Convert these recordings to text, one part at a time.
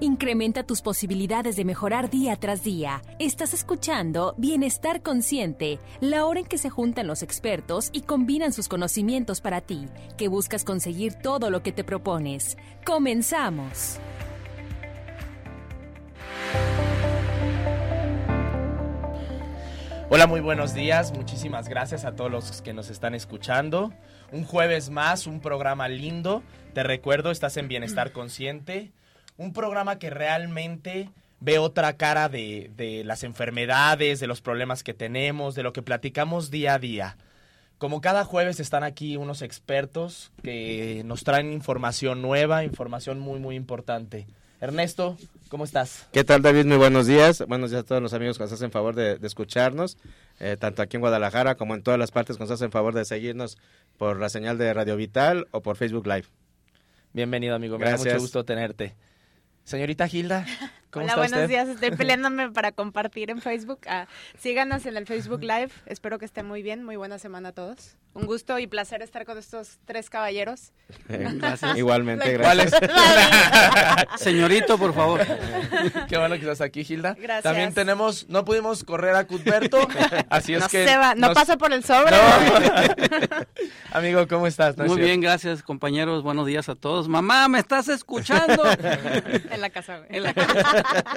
Incrementa tus posibilidades de mejorar día tras día. Estás escuchando Bienestar Consciente, la hora en que se juntan los expertos y combinan sus conocimientos para ti, que buscas conseguir todo lo que te propones. Comenzamos. Hola, muy buenos días. Muchísimas gracias a todos los que nos están escuchando. Un jueves más, un programa lindo. Te recuerdo, estás en Bienestar Consciente un programa que realmente ve otra cara de, de, las enfermedades, de los problemas que tenemos, de lo que platicamos día a día. Como cada jueves están aquí unos expertos que nos traen información nueva, información muy, muy importante. Ernesto, ¿cómo estás? ¿Qué tal, David? Muy buenos días. Buenos días a todos los amigos que nos hacen favor de, de escucharnos, eh, tanto aquí en Guadalajara como en todas las partes que nos hacen favor de seguirnos por la señal de Radio Vital o por Facebook Live. Bienvenido, amigo. Me da mucho gusto tenerte. Señorita Gilda, ¿cómo Hola, está buenos usted? días. Estoy peleándome para compartir en Facebook. Ah, síganos en el Facebook Live. Espero que esté muy bien. Muy buena semana a todos. Un gusto y placer estar con estos tres caballeros. Gracias. Igualmente, gracias. Señorito, por favor. Qué bueno que estás aquí, Gilda. Gracias. También tenemos, no pudimos correr a Cuthberto, así es no que... se va, no nos- pasa por el sobre. No. Amigo, ¿cómo estás? No Muy bien, gracias, compañeros. Buenos días a todos. Mamá, ¿me estás escuchando? En la casa, güey. En la-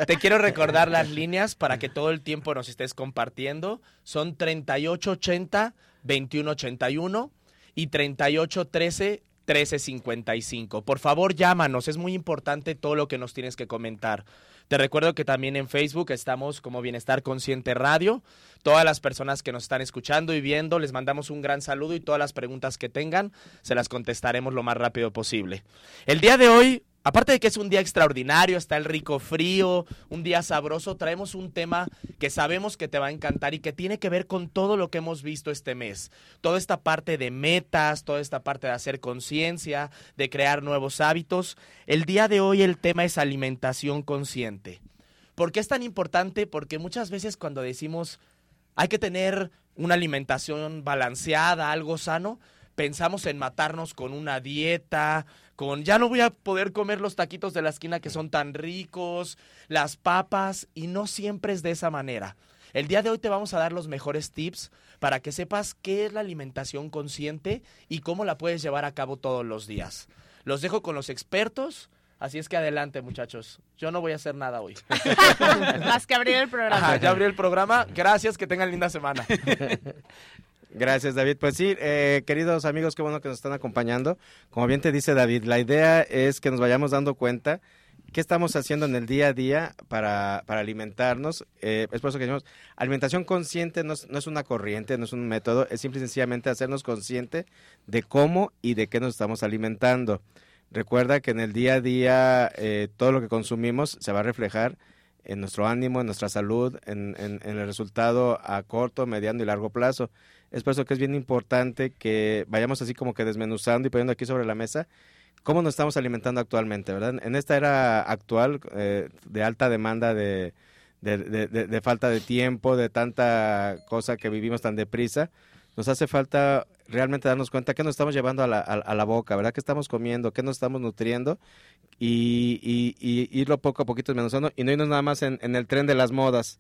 Te quiero recordar las líneas para que todo el tiempo nos estés compartiendo. Son 3880 2181 y 3813 1355. Por favor, llámanos, es muy importante todo lo que nos tienes que comentar. Te recuerdo que también en Facebook estamos como Bienestar Consciente Radio. Todas las personas que nos están escuchando y viendo, les mandamos un gran saludo y todas las preguntas que tengan se las contestaremos lo más rápido posible. El día de hoy, aparte de que es un día extraordinario, está el rico frío, un día sabroso, traemos un tema que sabemos que te va a encantar y que tiene que ver con todo lo que hemos visto este mes. Toda esta parte de metas, toda esta parte de hacer conciencia, de crear nuevos hábitos. El día de hoy el tema es alimentación consciente. ¿Por qué es tan importante? Porque muchas veces cuando decimos hay que tener una alimentación balanceada, algo sano, pensamos en matarnos con una dieta, con ya no voy a poder comer los taquitos de la esquina que son tan ricos, las papas, y no siempre es de esa manera. El día de hoy te vamos a dar los mejores tips para que sepas qué es la alimentación consciente y cómo la puedes llevar a cabo todos los días. Los dejo con los expertos, así es que adelante muchachos. Yo no voy a hacer nada hoy. Más que abrir el programa. Ajá, ya abrí el programa. Gracias, que tengan linda semana. Gracias, David. Pues sí, eh, queridos amigos, qué bueno que nos están acompañando. Como bien te dice David, la idea es que nos vayamos dando cuenta qué estamos haciendo en el día a día para, para alimentarnos. Eh, es por eso que decimos, alimentación consciente no es, no es una corriente, no es un método, es simple y sencillamente hacernos consciente de cómo y de qué nos estamos alimentando. Recuerda que en el día a día eh, todo lo que consumimos se va a reflejar en nuestro ánimo, en nuestra salud, en, en- en el resultado a corto, mediano y largo plazo. Es por eso que es bien importante que vayamos así como que desmenuzando y poniendo aquí sobre la mesa cómo nos estamos alimentando actualmente, ¿verdad? En esta era actual eh, de alta demanda de, de, falta de tiempo, de tanta cosa que vivimos tan deprisa, nos hace falta realmente darnos cuenta qué nos estamos llevando a la, a- a la boca, ¿verdad? ¿Qué estamos comiendo? ¿Qué nos estamos nutriendo? Y, y, y irlo poco a poquito desmenuzando y no irnos nada más en, en el tren de las modas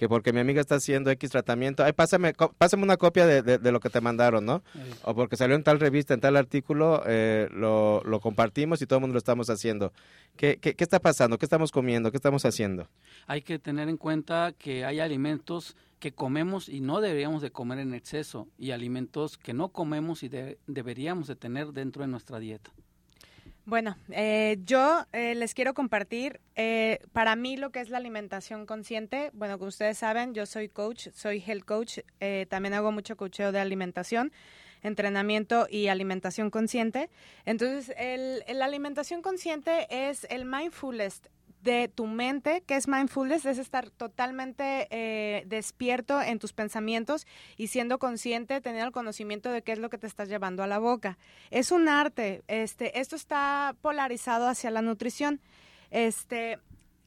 que porque mi amiga está haciendo X tratamiento, ay, pásame, pásame una copia de, de- de lo que te mandaron, ¿no? O porque salió en tal revista, en tal artículo, eh, lo, lo compartimos y todo el mundo lo estamos haciendo. ¿Qué, qué, qué está pasando? ¿Qué estamos comiendo? ¿Qué estamos haciendo? Hay que tener en cuenta que hay alimentos que comemos y no deberíamos de comer en exceso y alimentos que no comemos y de- deberíamos de tener dentro de nuestra dieta. Bueno, eh, yo eh, les quiero compartir, eh, para mí lo que es la alimentación consciente, bueno, como ustedes saben, yo soy coach, soy health coach, eh, también hago mucho coacheo de alimentación, entrenamiento y alimentación consciente. Entonces, el, la alimentación consciente es el mindfulness de tu mente, que es mindfulness, es estar totalmente eh, despierto en tus pensamientos y siendo consciente, teniendo el conocimiento de qué es lo que te estás llevando a la boca. Es un arte, este, esto está polarizado hacia la nutrición. Este,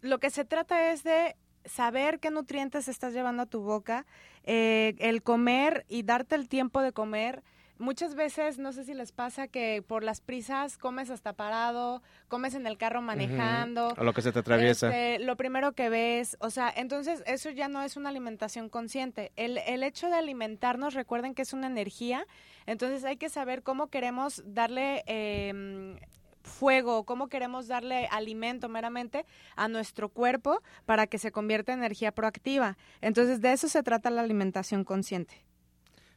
lo que se trata es de saber qué nutrientes estás llevando a tu boca, eh, el comer y darte el tiempo de comer muchas veces, no sé si les pasa que por las prisas comes hasta parado, comes en el carro manejando. O lo que se te atraviesa. Este, lo primero que ves, o sea, entonces eso ya no es una alimentación consciente. El, el hecho de alimentarnos, recuerden que es una energía, entonces hay que saber cómo queremos darle... Eh, fuego, cómo queremos darle alimento meramente a nuestro cuerpo para que se convierta en energía proactiva. Entonces, de eso se trata la alimentación consciente.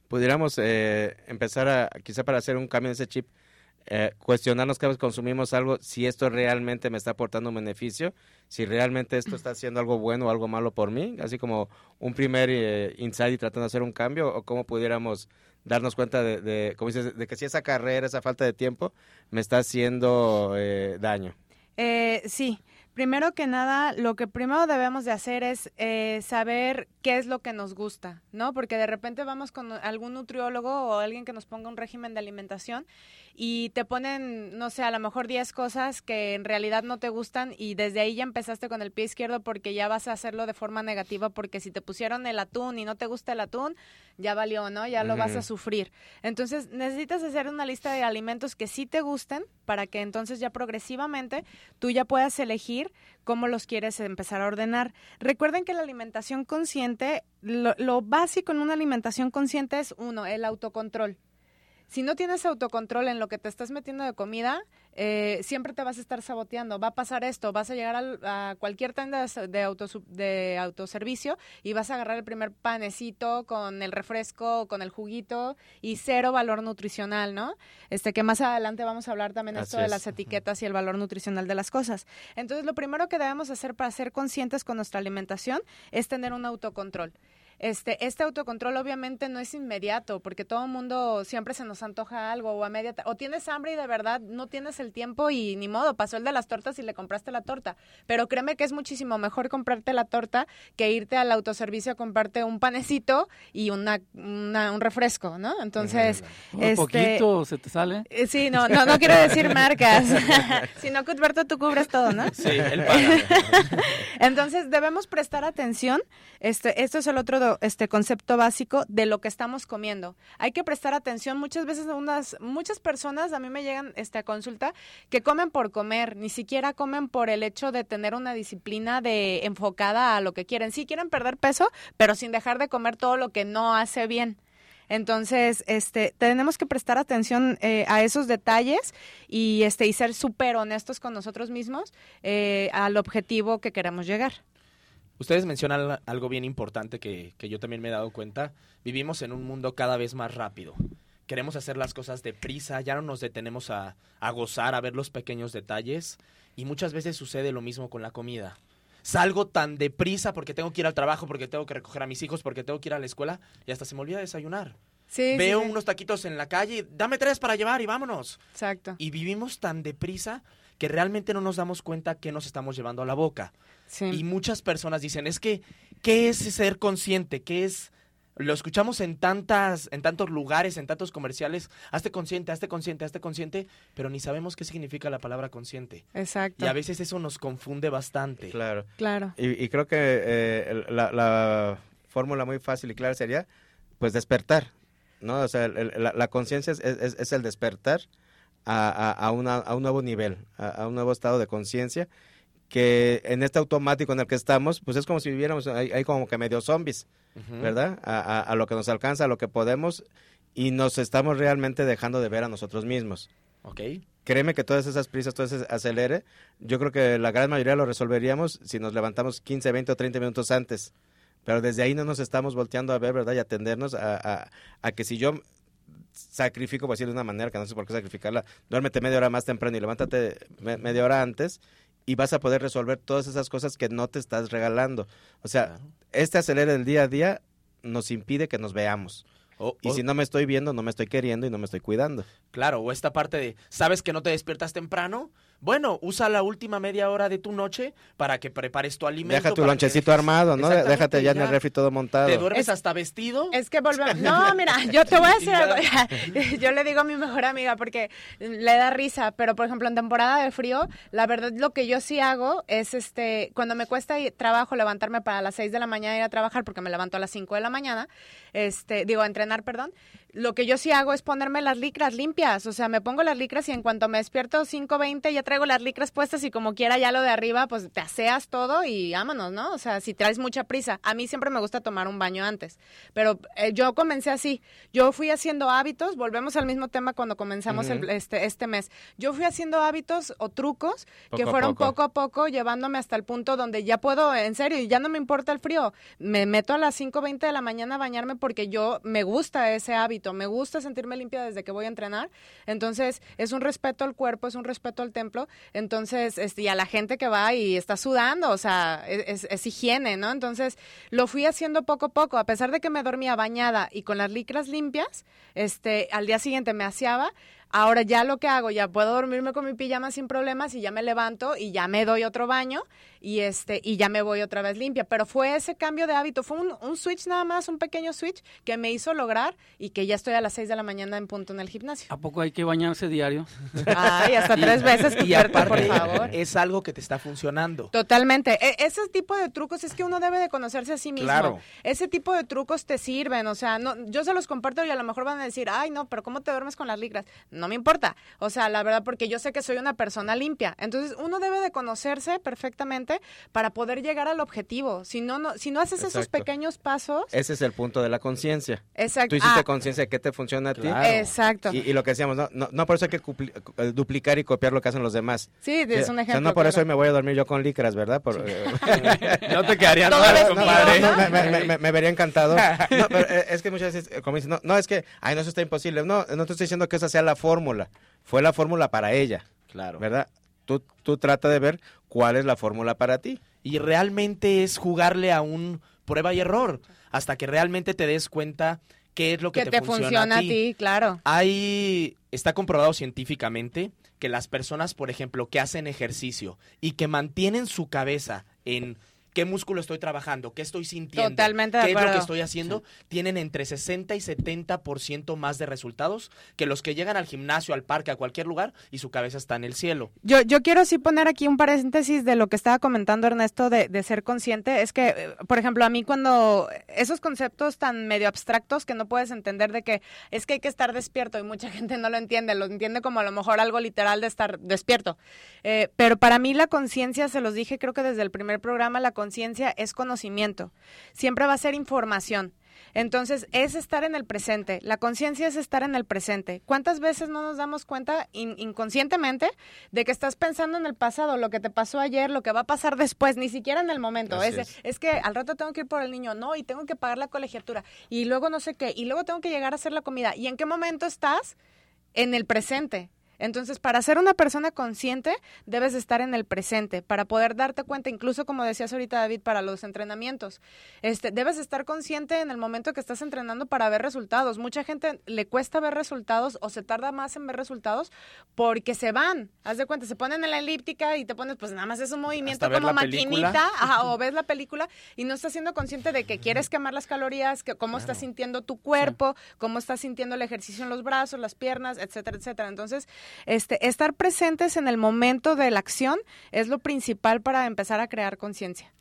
Pudiéramos eh, empezar a, quizá para hacer un cambio en ese chip, eh, cuestionarnos cada vez consumimos algo, si esto realmente me está aportando un beneficio, si realmente esto está haciendo algo bueno o algo malo por mí, así como un primer eh, insight y tratando de hacer un cambio, o cómo pudiéramos darnos cuenta de, de, como dices, de que si esa carrera, esa falta de tiempo, me está haciendo eh, daño. Eh, sí, primero que nada, lo que primero debemos de hacer es eh, saber qué es lo que nos gusta, ¿no? Porque de repente vamos con algún nutriólogo o alguien que nos ponga un régimen de alimentación y te ponen, no sé, a lo mejor 10 cosas que en realidad no te gustan y desde ahí ya empezaste con el pie izquierdo porque ya vas a hacerlo de forma negativa porque si te pusieron el atún y no te gusta el atún, ya valió, ¿no? Ya lo vas a sufrir. Entonces, necesitas hacer una lista de alimentos que sí te gusten para que entonces ya progresivamente tú ya puedas elegir cómo los quieres empezar a ordenar. Recuerden que la alimentación consciente, lo, lo básico en una alimentación consciente es uno, el autocontrol si no tienes autocontrol en lo que te estás metiendo de comida, eh, siempre te vas a estar saboteando. Va a pasar esto, vas a llegar al, a cualquier tienda de, de autoservicio y vas a agarrar el primer panecito con el refresco, con el juguito y cero valor nutricional, ¿no? Este que más adelante vamos a hablar también esto de las etiquetas y el valor nutricional de las cosas. Entonces, lo primero que debemos hacer para ser conscientes con nuestra alimentación es tener un autocontrol. Este, este autocontrol obviamente no es inmediato, porque todo el mundo siempre se nos antoja algo o a media o tienes hambre y de verdad no tienes el tiempo y ni modo, pasó el de las tortas y le compraste la torta. Pero créeme que es muchísimo mejor comprarte la torta que irte al autoservicio a comprarte un panecito y una, un refresco, ¿no? Entonces, un este, poquito se te sale. Eh, sí, no, no, no quiero decir marcas, sino que Cuthberto tú cubres todo, ¿no? Sí, él Entonces debemos prestar atención. Este, esto es el otro este concepto básico de lo que estamos comiendo. Hay que prestar atención. Muchas veces unas, muchas personas a mí me llegan este, a consulta que comen por comer, ni siquiera comen por el hecho de tener una disciplina de enfocada a lo que quieren. Sí quieren perder peso, pero sin dejar de comer todo lo que no hace bien. Entonces, este, tenemos que prestar atención eh, a esos detalles y, este, y ser súper honestos con nosotros mismos eh, al objetivo que queremos llegar. Ustedes mencionan algo bien importante que, yo también me he dado cuenta. Vivimos en un mundo cada vez más rápido. Queremos hacer las cosas deprisa, ya no nos detenemos a, a gozar, a ver los pequeños detalles. Y muchas veces sucede lo mismo con la comida. Salgo tan deprisa porque tengo que ir al trabajo, porque tengo que recoger a mis hijos, porque tengo que ir a la escuela y hasta se me olvida desayunar. Sí, Veo sí. unos taquitos en la calle, dame tres para llevar y vámonos. Exacto. Y vivimos tan deprisa que realmente no nos damos cuenta que nos estamos llevando a la boca. Sí. Y muchas personas dicen, es que, ¿qué es ser consciente? ¿Qué es...? Lo escuchamos en tantas, en tantos lugares, en tantos comerciales, hazte consciente, hazte consciente, hazte consciente, pero ni sabemos qué significa la palabra consciente. Exacto. Y a veces eso nos confunde bastante. Claro. Claro. Y, y creo que eh, la, la fórmula muy fácil y clara sería, pues, despertar, ¿no? O sea, el, la, la conciencia es, es, es, el despertar a, a, a, una, a un nuevo nivel, a, a un nuevo estado de conciencia que en este automático en el que estamos, pues es como si viviéramos ahí, ahí como que medio zombies, Ujú. ¿verdad? A, a- a lo que nos alcanza, a lo que podemos, y nos estamos realmente dejando de ver a nosotros mismos. ¿Ok? Créeme que todas esas prisas, todo ese acelere, yo creo que la gran mayoría lo resolveríamos si nos levantamos 15, 20 o 30 minutos antes. Pero desde ahí no nos estamos volteando a ver, ¿verdad? Y atendernos a, a, a que si yo sacrifico, por decirlo de una manera, que no sé por qué sacrificarla, duérmete media hora más temprano y levántate me- media hora antes y vas a poder resolver todas esas cosas que no te estás regalando. O sea, Claro. este acelere del día a día nos impide que nos veamos. O- Y o- si no me estoy viendo, no me estoy queriendo y no me estoy cuidando. Claro, o esta parte de, ¿sabes que no te despiertas temprano? Bueno, usa la última media hora de tu noche para que prepares tu alimento. Deja tu lonchecito dejes- armado, ¿no? Déjate ya en el refri todo montado. Te duermes Es- hasta vestido. Es que volvemos. No, mira, yo te voy a decir algo. Yo le digo a mi mejor amiga porque le da risa, pero por ejemplo en temporada de frío, la verdad lo que yo sí hago es este, cuando me cuesta ir- trabajo levantarme para las 6 de la mañana y ir a trabajar porque me levanto a las 5 de la mañana, este, digo, a entrenar, perdón. Lo que yo sí hago es ponerme las licras limpias, o sea, me pongo las licras y en cuanto me despierto 5.20 ya traigo las licras puestas y como quiera ya lo de arriba, pues te aseas todo y vámonos, ¿no? O sea, si traes mucha prisa. A mí siempre me gusta tomar un baño antes, pero eh, yo comencé así. Yo fui haciendo hábitos, volvemos al mismo tema cuando comenzamos el- este, este mes. Yo fui haciendo hábitos o trucos que Poco fueron poco. poco a poco llevándome hasta el punto donde ya puedo, en serio, y ya no me importa el frío. Me meto a las 5.20 de la mañana a bañarme porque yo me gusta ese hábito, me gusta sentirme limpia desde que voy a entrenar. Entonces, es un respeto al cuerpo, es un respeto al templo. Entonces, este, y a la gente que va y está sudando, o sea, es, higiene, ¿no? Entonces, lo fui haciendo poco a poco, a pesar de que me dormía bañada y con las licras limpias, este, al día siguiente me aseaba. Ahora ya lo que hago, ya puedo dormirme con mi pijama sin problemas y ya me levanto y ya me doy otro baño y este y ya me voy otra vez limpia. Pero fue ese cambio de hábito, fue un, un switch nada más, un pequeño switch que me hizo lograr y que ya estoy a las 6 de la mañana en punto en el gimnasio. ¿A poco hay que bañarse diario? Ay, hasta tres veces, Y por favor. es algo que te está funcionando. Totalmente. E- ese tipo de trucos es que uno debe de conocerse a sí mismo. Claro. Ese tipo de trucos te sirven. O sea, no, yo se los comparto y a lo mejor van a decir, ay, no, pero ¿cómo te duermes con las licras? No me importa. O sea, la verdad, porque yo sé que soy una persona limpia. Entonces, uno debe de conocerse perfectamente para poder llegar al objetivo. Si no, no si no haces esos pequeños pasos, Ese es el punto de la conciencia. exacto. Tú hiciste Ah, conciencia de qué te funciona a ti. Exacto. Y, y lo que decíamos, no, no, no por eso hay que cupli- eh, duplicar y copiar lo que hacen los demás. sí, es un O sea, ejemplo. no por eso hoy me voy a dormir yo con licras, ¿verdad? Por, eh, No te mal, vestido, compadre. ¿no? me, me- me- me vería encantado. No, pero eh, es que muchas veces, como dicen, no, no, es que, ay, no, eso está imposible. No, no te estoy diciendo que esa sea la fórmula. Fue la fórmula para ella, Claro. ¿verdad? Tú, tú trata de ver cuál es la fórmula para ti. Y realmente es jugarle a un prueba y error hasta que realmente te des cuenta qué es lo que, que te funciona a ti, claro. Hay, está comprobado científicamente que las personas, por ejemplo, que hacen ejercicio y que mantienen su cabeza en qué músculo estoy trabajando, qué estoy sintiendo, Totalmente qué es lo que estoy haciendo, tienen entre 60 y 70% más de resultados que los que llegan al gimnasio, al parque, a cualquier lugar y su cabeza está en el cielo. Yo, yo quiero sí poner aquí un paréntesis de lo que estaba comentando Ernesto de, de ser consciente. Es que, eh, por ejemplo, a mí cuando esos conceptos tan medio abstractos que no puedes entender de que es que hay que estar despierto y mucha gente no lo entiende, lo entiende como a lo mejor algo literal de estar despierto. Eh, pero para mí la conciencia, se los dije creo que desde el primer programa, la conciencia es conocimiento. Siempre va a ser información. Entonces, es estar en el presente. La conciencia es estar en el presente. ¿Cuántas veces no nos damos cuenta in- inconscientemente de que estás pensando en el pasado, lo que te pasó ayer, lo que va a pasar después, ni siquiera en el momento? Es. es que al rato tengo que ir por el niño, no, y tengo que pagar la colegiatura, y luego no sé qué, y luego tengo que llegar a hacer la comida. ¿Y en qué momento estás? En el presente. Entonces, para ser una persona consciente, debes estar en el presente, para poder darte cuenta, incluso como decías ahorita David, para los entrenamientos. Este, debes estar consciente en el momento que estás entrenando para ver resultados. Mucha gente le cuesta ver resultados o se tarda más en ver resultados porque se van. Haz de cuenta, se ponen en la elíptica y te pones, pues nada más es un movimiento como maquinita, ajá, o ves la película y no estás siendo consciente de que quieres quemar las calorías, que cómo estás sintiendo tu cuerpo, cómo estás sintiendo el ejercicio en los brazos, las piernas, etcétera, etcétera. Entonces, este, estar presentes en el momento de la acción es lo principal para empezar a crear conciencia.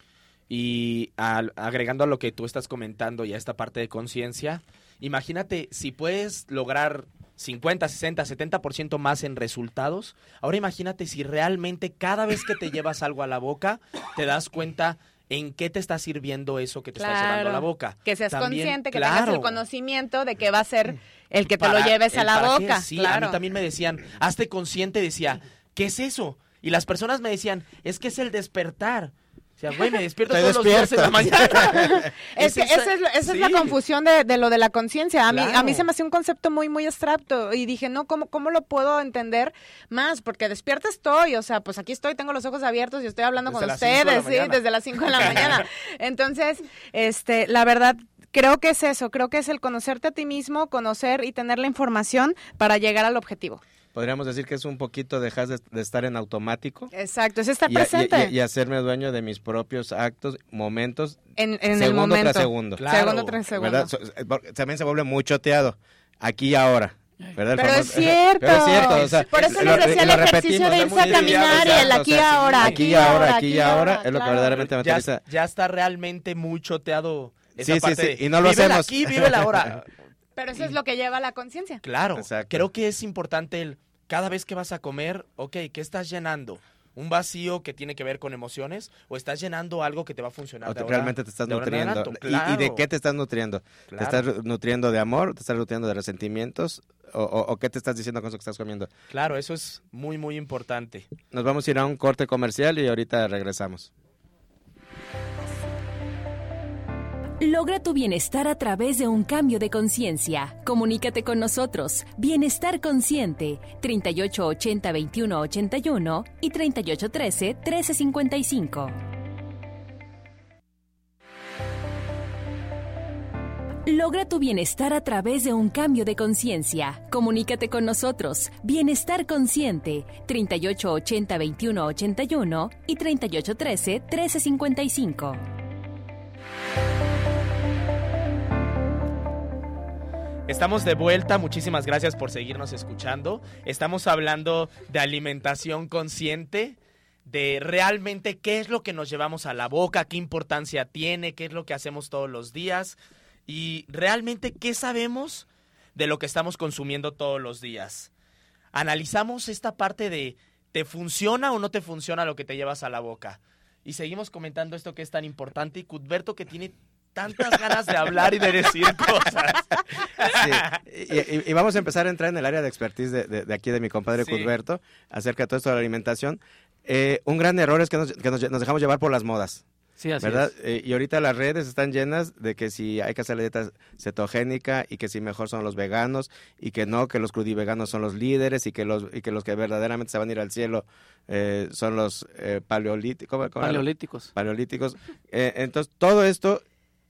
Y agregando a lo que tú estás comentando y a esta parte de conciencia, imagínate si puedes lograr 50, 60, 70% más en resultados. Ahora imagínate si realmente cada vez que te llevas algo a la boca, te das cuenta en qué te está sirviendo eso que te está llevando a la Claro. boca. Que seas También, consciente, que tengas claro. el conocimiento de que va a ser el que te Para lo lleves a la qué, boca. Sí, a claro. mí también me decían, hazte consciente, decía, ¿qué es eso? Y las personas me decían, es que es el despertar. O sea, güey, me despierto Estoy todos los días en la mañana. Es que esa es, lo- esa es la confusión de, de lo de la conciencia. A mí, a mí se me hacía un concepto muy, muy abstracto y dije, no, ¿cómo, ¿cómo lo puedo entender más? Porque despierta estoy, o sea, pues aquí estoy, tengo los ojos abiertos y estoy hablando Desde con de ustedes, sí, desde las 5 de la mañana. Entonces, este, la verdad, creo que es eso, creo que es el conocerte a ti mismo, conocer y tener la información para llegar al objetivo. Podríamos decir que es un poquito dejar de, de estar en automático Exacto, es estar y, a- y- presente y- y hacerme dueño de mis propios actos, momentos, en, en el segundo momento. tras segundo. Claro, Segundo tras segundo. ¿verdad? Eh, También se vuelve muy choteado, aquí y ahora. ¿verdad? Pero es cierto. Pero es cierto, o sea, Por eso les decía el ejercicio de irse a caminar y el aquí y ahora, aquí y ahora, aquí y ahora, es lo que verdaderamente ya, materializa. ya está realmente muy choteado esa Sí, sí, parte sí, y no lo hacemos. aquí, vive la hora. Pero eso es lo que lleva a la conciencia. Claro, Exacto. creo que es importante el cada vez que vas a comer, ok, ¿qué estás llenando? ¿Un vacío que tiene que ver con emociones o estás llenando algo que te va a funcionar? O de te- ahora- realmente te estás de ahora en nutriendo. ¿Y- ¿Y, de qué te estás nutriendo? ¿Te estás nutriendo de amor? ¿Te estás nutriendo de resentimientos? ¿O, o- o qué te estás diciendo con eso que estás comiendo? claro, eso es muy, muy importante. Nos vamos a ir a un corte comercial y ahorita regresamos. Logra tu bienestar a través de un cambio de conciencia. Comunícate con nosotros. Bienestar Consciente. 3880-2181 y 3813-1355. Logra tu bienestar a través de un cambio de conciencia. Comunícate con nosotros. Bienestar Consciente. 3880-2181 y 3813-1355. Estamos de vuelta, muchísimas gracias por seguirnos escuchando. Estamos hablando de alimentación consciente, de realmente qué es lo que nos llevamos a la boca, qué importancia tiene, qué es lo que hacemos todos los días y realmente qué sabemos de lo que estamos consumiendo todos los días. Analizamos esta parte de ¿te funciona o no te funciona lo que te llevas a la boca? Y seguimos comentando esto que es tan importante y Cudberto que tiene tantas ganas de hablar y de decir cosas. Sí, y, y- y vamos a empezar a entrar en el área de expertise de, de- de aquí de mi compadre Sí. Cudberto acerca de todo esto de la alimentación. Eh, un gran error es que, nos, que nos- nos dejamos llevar por las modas, Sí, así ¿verdad? es. Eh, y ahorita las redes están llenas de que si hay que hacer la dieta cetogénica y que si mejor son los veganos y que no, que los crudiveganos son los líderes y que los, y que, los que verdaderamente se van a ir al cielo eh, son los eh, paleolíticos. ¿cómo- cómo era? Paleolíticos. paleolíticos. Entonces, todo esto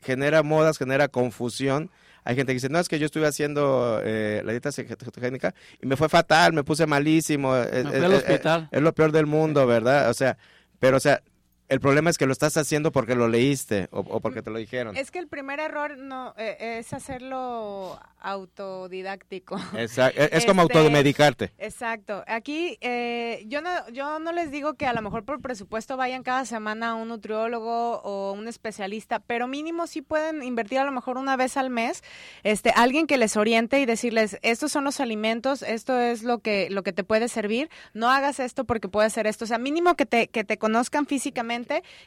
genera modas, genera confusión. Hay gente que dice, no, es que yo estuve haciendo eh, la dieta cetogénica y me fue fatal, me puse malísimo. eh, Me eh, fui al eh, hospital. es lo peor del mundo, ¿verdad? O sea, pero, o sea, el problema es que lo estás haciendo porque lo leíste o, o porque te lo dijeron. Es que el primer error no eh, es hacerlo autodidáctico. Exacto. Es, es como Este, automedicarte. Exacto. Aquí eh, yo no yo no les digo que a lo mejor por presupuesto vayan cada semana a un nutriólogo o un especialista, pero mínimo sí pueden invertir a lo mejor una vez al mes, este alguien que les oriente y decirles estos son los alimentos, esto es lo que lo que te puede servir, no hagas esto porque puede hacer esto, o sea mínimo que te que te conozcan físicamente,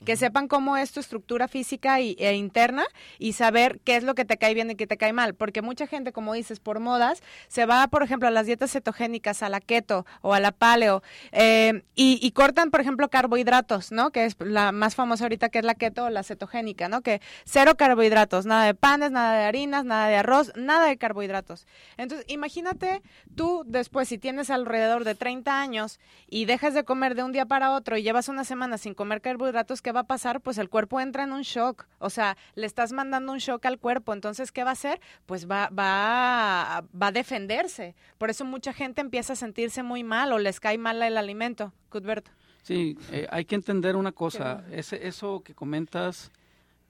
que sepan cómo es tu estructura física y, e interna y saber qué es lo que te cae bien y qué te cae mal, porque mucha gente como dices por modas se va, por ejemplo, a las dietas cetogénicas, a la keto o a la paleo, eh, y, y cortan, por ejemplo, carbohidratos, ¿no? Que es la más famosa ahorita, que es la keto o la cetogénica, ¿no? Que cero carbohidratos, nada de panes, nada de harinas, nada de arroz, nada de carbohidratos. Entonces, imagínate tú después, si tienes alrededor de 30 años y dejas de comer de un día para otro y llevas una semana sin comer carbohidratos, ¿qué va a pasar? Pues el cuerpo entra en un shock, o sea, le estás mandando un shock al cuerpo, entonces, ¿qué va a hacer? Pues va, va, va a defenderse. Por eso mucha gente empieza a sentirse muy mal o les cae mal el alimento. Cudberto. Sí, eh, hay que entender una cosa. Ese, eso que comentas,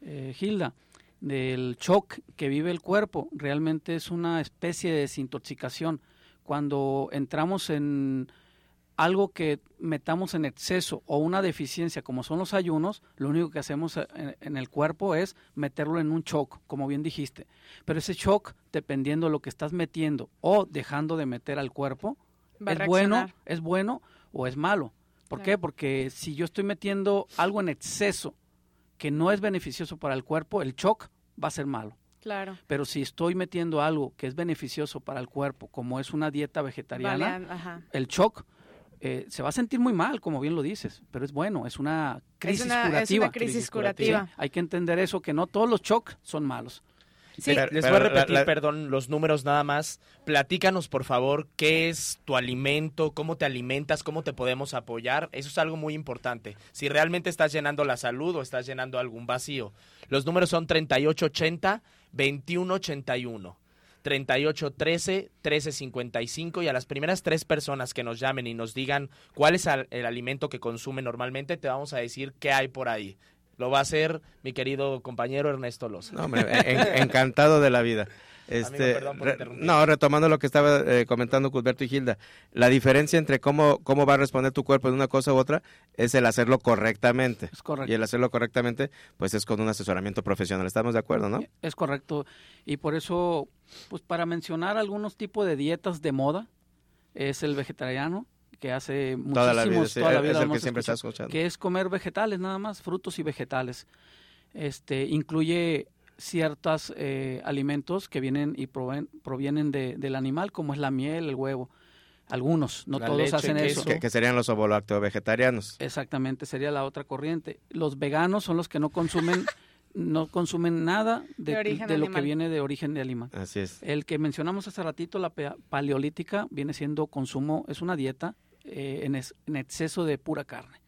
eh, Hilda, del shock que vive el cuerpo, realmente es una especie de desintoxicación. Cuando entramos en algo que metamos en exceso o una deficiencia como son los ayunos, lo único que hacemos eh, en, en el cuerpo es meterlo en un shock, como bien dijiste. Pero ese shock, dependiendo de lo que estás metiendo o dejando de meter al cuerpo, Va es bueno, es bueno o es malo. ¿Por qué? Porque si yo estoy metiendo algo en exceso que no es beneficioso para el cuerpo, el shock va a ser malo. Claro. Pero si estoy metiendo algo que es beneficioso para el cuerpo, como es una dieta vegetariana, Vale, el shock eh, se va a sentir muy mal, como bien lo dices, pero es bueno, es una crisis una- es una curativa. crisis curativa. Sí, hay que entender eso, que no todos los shocks son malos. Sí, Les- Les pero voy a la- repetir, la- perdón, los números nada más. Platícanos, por favor, qué es tu alimento, cómo te alimentas, cómo te podemos apoyar. Eso es algo muy importante. Si realmente estás llenando la salud o estás llenando algún vacío. Los números son 3880-2181. 3813-1355 y a las primeras tres personas que nos llamen y nos digan cuál es el alimento que consume normalmente, te vamos a decir qué hay por ahí. Lo va a hacer mi querido compañero Ernesto Loza. No, en- en- encantado de la vida. Este, perdón por re- interrumpir. no, retomando lo que estaba eh, comentando Cusberto y Gilda, la diferencia entre cómo, cómo va a responder tu cuerpo en una cosa u otra es el hacerlo correctamente. Es correcto. Y el hacerlo correctamente, pues es con un asesoramiento profesional. ¿Estamos de acuerdo, no? Es correcto. Y por eso, pues para mencionar algunos tipos de dietas de moda, es el vegetariano, que hace muchísimos, Toda la vida, sí, toda la es el que siempre está escuchado, escuchando. que es comer vegetales nada más, frutos y vegetales. Este incluye ciertos alimentos que vienen y proven- provienen de- del animal, como es la miel, el huevo. Algunos, no La todos leche, hacen queso. eso. Que, que serían los ovolacto vegetarianos. Exactamente, sería la otra corriente. Los veganos son los que no consumen no consumen nada de, De origen de lo que viene de origen de animal. Así es. El que mencionamos hace ratito, la paleolítica, viene siendo consumo, es una dieta eh, en, es- en exceso de pura carne.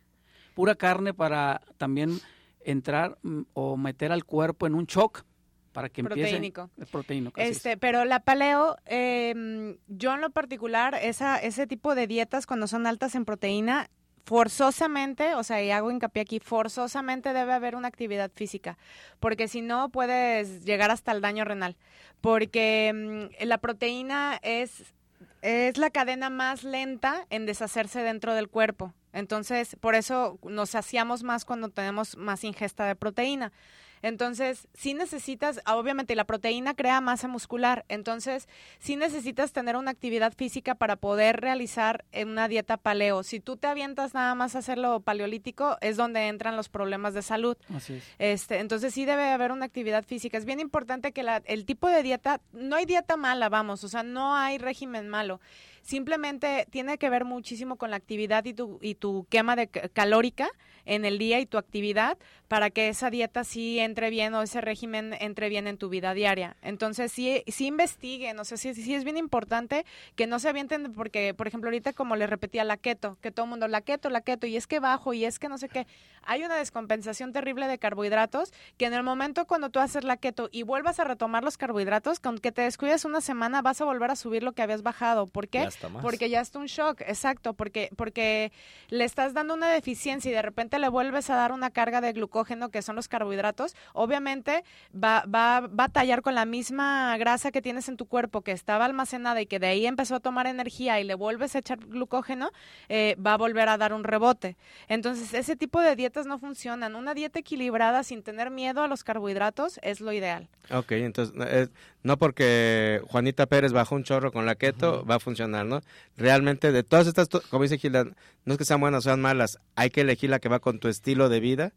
Pura carne para también entrar mm, o meter al cuerpo en un shock para que empiece. Proteínico. Es proteínico. así es. Este, pero la paleo, eh, yo en lo particular, esa, ese tipo de dietas cuando son altas en proteína, forzosamente, o sea, y hago hincapié aquí, forzosamente debe haber una actividad física, porque si no puedes llegar hasta el daño renal, porque mm, la proteína es, es la cadena más lenta en deshacerse dentro del cuerpo. Entonces, por eso nos saciamos más cuando tenemos más ingesta de proteína. Entonces, sí necesitas, ah, obviamente la proteína crea masa muscular, entonces sí necesitas tener una actividad física para poder realizar eh, una dieta paleo. Si tú te avientas nada más a hacerlo paleolítico, es donde entran los problemas de salud. Así es. Este, entonces sí debe haber una actividad física. Es bien importante que la- el tipo de dieta, no hay dieta mala, vamos, o sea, no hay régimen malo. Simplemente tiene que ver muchísimo con la actividad y tu, y tu quema de ca- calórica en el día y tu actividad para que esa dieta sí entre bien o ese régimen entre bien en tu vida diaria. Entonces sí, sí investiguen, o sea, sí, sí es bien importante que no se avienten porque, por ejemplo, ahorita como les repetía la keto, que todo el mundo la keto, la keto, y es que bajo, y es que no sé qué, hay una descompensación terrible de carbohidratos que en el momento cuando tú haces la keto y vuelvas a retomar los carbohidratos, con que te descuides una semana vas a volver a subir lo que habías bajado. ¿Por qué? Más. Porque ya está un shock, exacto, porque, porque le estás dando una deficiencia y de repente le vuelves a dar una carga de glucógeno que son los carbohidratos, obviamente va, va, va a tallar con la misma grasa que tienes en tu cuerpo que estaba almacenada y que de ahí empezó a tomar energía y le vuelves a echar glucógeno, eh, va a volver a dar un rebote. Entonces, ese tipo de dietas no funcionan. Una dieta equilibrada sin tener miedo a los carbohidratos es lo ideal. Ok, entonces no, porque Juanita Pérez bajó un chorro con la keto va a funcionar, ¿no? Realmente de todas estas, como dice Gilda, no es que sean buenas o sean malas, hay que elegir la que va con tu estilo de vida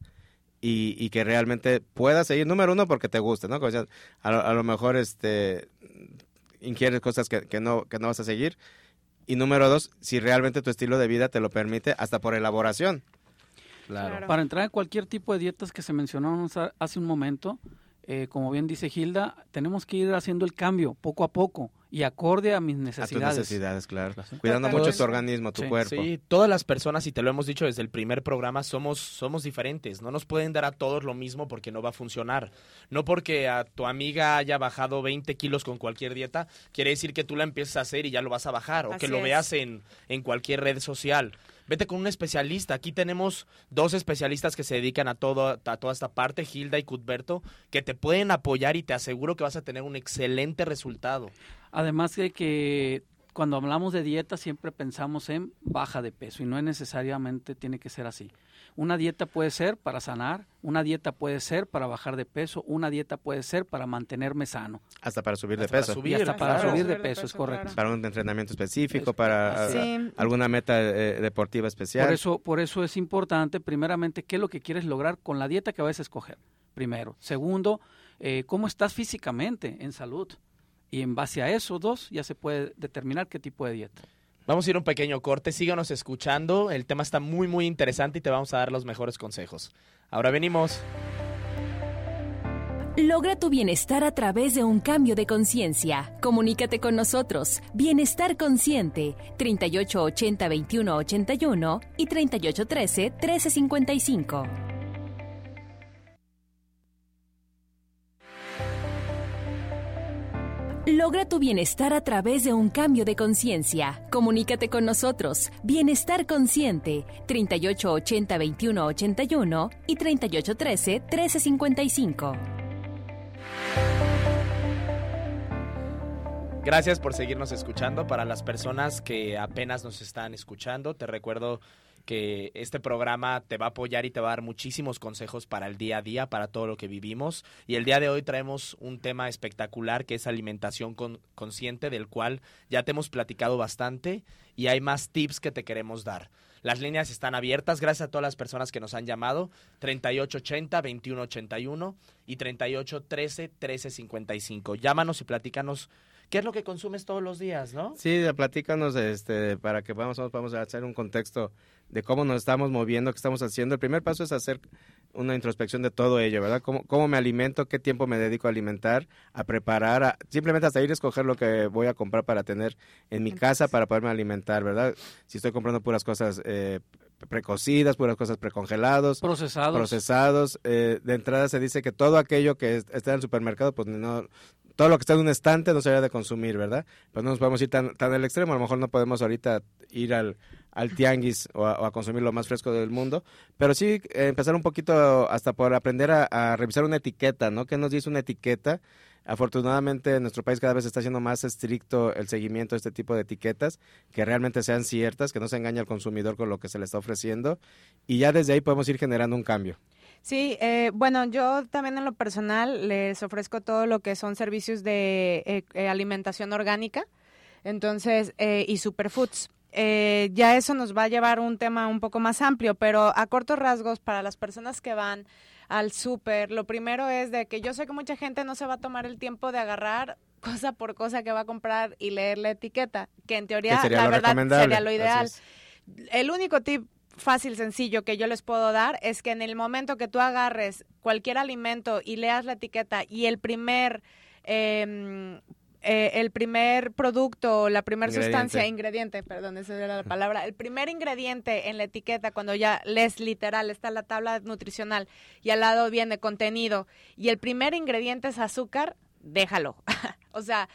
y, y que realmente puedas seguir. Número uno, porque te guste, ¿no? Como decías, a, lo, a lo mejor este ingieres cosas que, que no, que no vas a seguir. Y número dos, si realmente tu estilo de vida te lo permite, hasta por elaboración. Claro. Para entrar en cualquier tipo de dietas que se mencionaron hace- hace un momento, eh, como bien dice Hilda, tenemos que ir haciendo el cambio poco a poco y acorde a mis A tus necesidades. necesidades, claro. Claro. Cuidando mucho tu organismo, tu Sí. cuerpo. Sí, todas las personas, y te lo hemos dicho desde el primer programa, somos, somos diferentes. No nos pueden dar a todos lo mismo porque no va a funcionar. No porque a tu amiga haya bajado 20 kilos con cualquier dieta, quiere decir que tú la empieces a hacer y ya lo vas a bajar. O que lo es. veas en, en cualquier red social. Vete con un especialista. Aquí tenemos dos especialistas que se dedican a, todo, a toda esta parte, Hilda y Cuthberto, que te pueden apoyar y te aseguro que vas a tener un excelente resultado. Además de que cuando hablamos de dieta siempre pensamos en baja de peso y no es necesariamente tiene que ser así. Una dieta puede ser para sanar, una dieta puede ser para bajar de peso, una dieta puede ser para mantenerme sano. Hasta para subir de para peso. subir, y hasta para claro. subir de peso, es correcto. Para un entrenamiento específico, Es- para. Sí. alguna meta eh, deportiva especial. Por eso, por eso es importante, primeramente, qué es lo que quieres lograr con la dieta que vas a escoger. Primero. Segundo, eh, cómo estás físicamente en salud. Y en base a eso, dos, ya se puede determinar qué tipo de dieta. Vamos a ir un pequeño corte, síganos escuchando, el tema está muy muy interesante y te vamos a dar los mejores consejos. Ahora venimos. Logra tu bienestar a través de un cambio de conciencia. Comunícate con nosotros. Bienestar Consciente. 3880-2181 y 3813-1355. Logra tu bienestar a través de un cambio de conciencia. Comunícate con nosotros. Bienestar Consciente. 3880-2181 y 3813-1355. Gracias por seguirnos escuchando. Para las personas que apenas nos están escuchando, te recuerdo que este programa te va a apoyar y te va a dar muchísimos consejos para el día a día, para todo lo que vivimos. Y el día de hoy traemos un tema espectacular que es alimentación con- consciente, del cual ya te hemos platicado bastante y hay más tips que te queremos dar. Las líneas están abiertas, gracias a todas las personas que nos han llamado, 3880-2181 y 3813-1355. Llámanos y platícanos qué es lo que consumes todos los días, ¿no? Sí, platícanos este, para que vamos, vamos a hacer un contexto de cómo nos estamos moviendo, qué estamos haciendo. El primer paso es hacer una introspección de todo ello, ¿verdad? Cómo, cómo me alimento, qué tiempo me dedico a alimentar, a preparar, a- simplemente hasta ir a escoger lo que voy a comprar para tener en mi casa para poderme alimentar, ¿verdad? Si estoy comprando puras cosas eh, precocidas, puras cosas precongelados, Procesados. procesados. eh, de entrada se dice que todo aquello que es- está en el supermercado, pues no, todo lo que está en un estante no se debe de consumir, ¿verdad? Pues no nos podemos ir tan, tan al extremo, a lo mejor no podemos ahorita ir al, al tianguis o a, consumir lo más fresco del mundo, pero sí eh, empezar un poquito hasta por aprender a, revisar una etiqueta, ¿no? ¿Qué nos dice una etiqueta? Afortunadamente en nuestro país cada vez está siendo más estricto el seguimiento de este tipo de etiquetas, que realmente sean ciertas, que no se engañe al consumidor con lo que se le está ofreciendo, y ya desde ahí podemos ir generando un cambio. Sí, eh, bueno, yo también en lo personal les ofrezco todo lo que son servicios de eh, eh, alimentación orgánica, entonces, y superfoods. Eh, ya eso nos va a llevar a un tema un poco más amplio, pero a cortos rasgos, para las personas que van al súper, lo primero es de que yo sé que mucha gente no se va a tomar el tiempo de agarrar cosa por cosa que va a comprar y leer la etiqueta, que en teoría, que la lo verdad, sería lo ideal. el único tip fácil, sencillo que yo les puedo dar es que en el momento que tú agarres cualquier alimento y leas la etiqueta y el primer eh, eh, el primer producto, la primera sustancia, ingrediente, perdón, esa era la palabra, el primer ingrediente en la etiqueta, cuando ya lees literal, está la tabla nutricional y al lado viene contenido, y el primer ingrediente es azúcar, déjalo. o sea,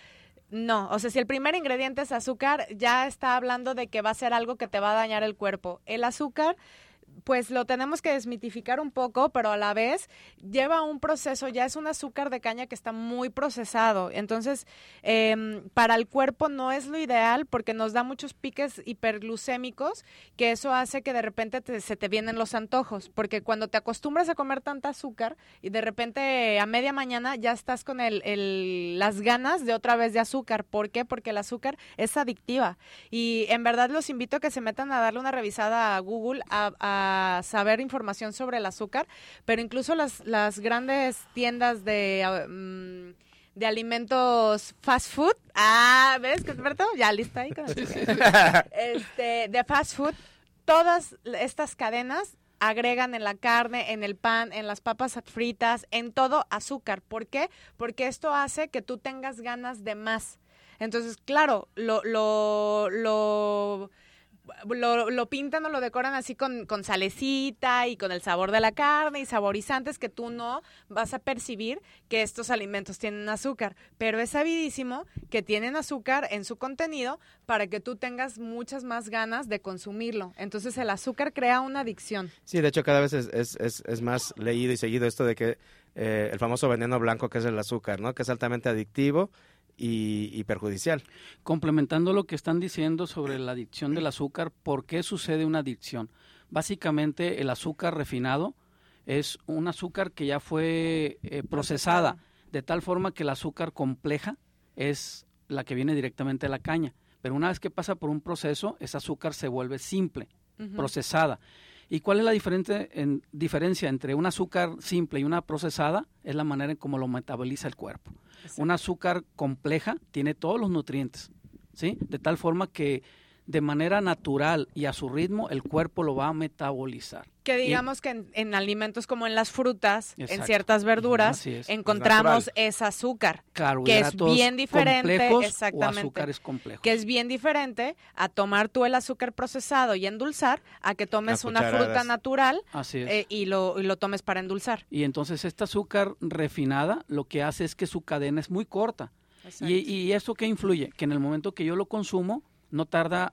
no, o sea, si el primer ingrediente es azúcar, ya está hablando de que va a ser algo que te va a dañar el cuerpo. El azúcar, pues lo tenemos que desmitificar un poco, pero a la vez lleva un proceso, ya es un azúcar de caña que está muy procesado. Entonces, eh, para el cuerpo no es lo ideal porque nos da muchos piques hiperglucémicos, que eso hace que de repente te- se te vienen los antojos, porque cuando te acostumbras a comer tanta azúcar y de repente a media mañana ya estás con el, el- las ganas de otra vez de azúcar. ¿Por qué? Porque el azúcar es adictiva. Y en verdad los invito a que se metan a darle una revisada a Google a, a saber información sobre el azúcar, pero incluso las, las grandes tiendas de... ah, mm, de alimentos fast food. Ah, ¿ves, Alberto? Ya listo ahí con el este, de fast food, todas estas cadenas agregan en la carne, en el pan, en las papas fritas, en todo azúcar. ¿Por qué? Porque esto hace que tú tengas ganas de más. Entonces, claro, lo, lo, lo, lo, pintan o lo decoran así con, con salecita y con el sabor de la carne y saborizantes que tú no vas a percibir que estos alimentos tienen azúcar. Pero es sabidísimo que tienen azúcar en su contenido para que tú tengas muchas más ganas de consumirlo. Entonces el azúcar crea una adicción. Sí, de hecho cada vez es, es, es, es más leído y seguido esto de que eh, el famoso veneno blanco que es el azúcar, ¿no? Que es altamente adictivo y, y perjudicial. Complementando lo que están diciendo sobre la adicción del azúcar, ¿por qué sucede una adicción? Básicamente el azúcar refinado es un azúcar que ya fue eh, procesada, de tal forma que el azúcar compleja es la que viene directamente de la caña. Pero una vez que pasa por un proceso, ese azúcar se vuelve simple, procesada. ¿Y cuál es la diferente- en- diferencia entre un azúcar simple y una procesada? Es la manera en cómo lo metaboliza el cuerpo. Un azúcar compleja tiene todos los nutrientes, ¿sí? De tal forma que de manera natural y a su ritmo el cuerpo lo va a metabolizar. Que digamos que en, en alimentos como en las frutas, en ciertas verduras, es. encontramos natural. ese azúcar. Carbohidratos bien diferente, exactamente. o azúcares complejos. que es bien diferente a tomar tú el azúcar procesado y endulzar a que tomes una fruta natural Así es. eh, y, lo, y lo tomes para endulzar. y entonces esta azúcar refinada lo que hace es que su cadena es muy corta. Y, y eso qué influye? Que en el momento que yo lo consumo no tarda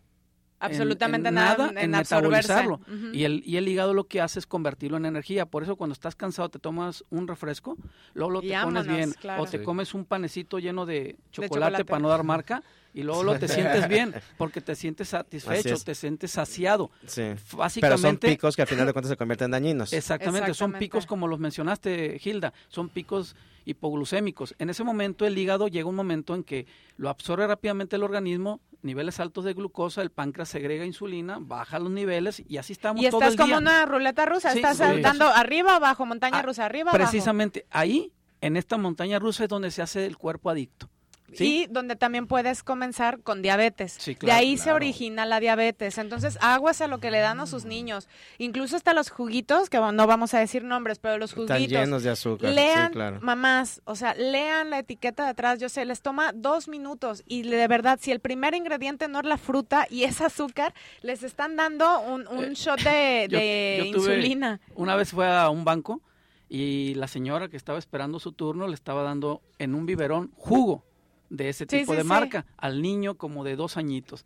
absolutamente nada, en, metabolizarlo. y, el, y el hígado lo que hace es convertirlo en energía. Por eso cuando estás cansado te tomas un refresco, luego lo te pones bien. O te comes un panecito lleno de chocolate, para no dar marca y luego lo te sientes bien porque te sientes satisfecho, te sientes saciado. Sí. Básicamente, Pero son picos que al final de cuentas se convierten en dañinos. Exactamente, son picos como los mencionaste, Hilda, son picos hipoglucémicos. En ese momento el hígado llega un momento en que lo absorbe rápidamente el organismo, niveles altos de glucosa, el páncreas segrega insulina, baja los niveles y así estamos y todo el día. estás como una ruleta rusa, estás saltando arriba, abajo, montaña ah, rusa, arriba, Precisamente ahí, en esta montaña rusa es donde se hace el cuerpo adicto. Y donde también puedes comenzar con diabetes. de ahí se origina la diabetes. Entonces, aguas a lo que le dan a sus niños. Incluso hasta los juguitos, que no vamos a decir nombres, pero los juguitos. Están llenos de azúcar. Lean, mamás, o sea, lean la etiqueta de atrás. Yo sé, les toma dos minutos. Y de verdad, si el primer ingrediente no es la fruta y es azúcar, les están dando un, un eh, shot de, insulina. Una vez fue a un banco y la señora que estaba esperando su turno le estaba dando en un biberón jugo de ese tipo de marca al niño como de dos añitos.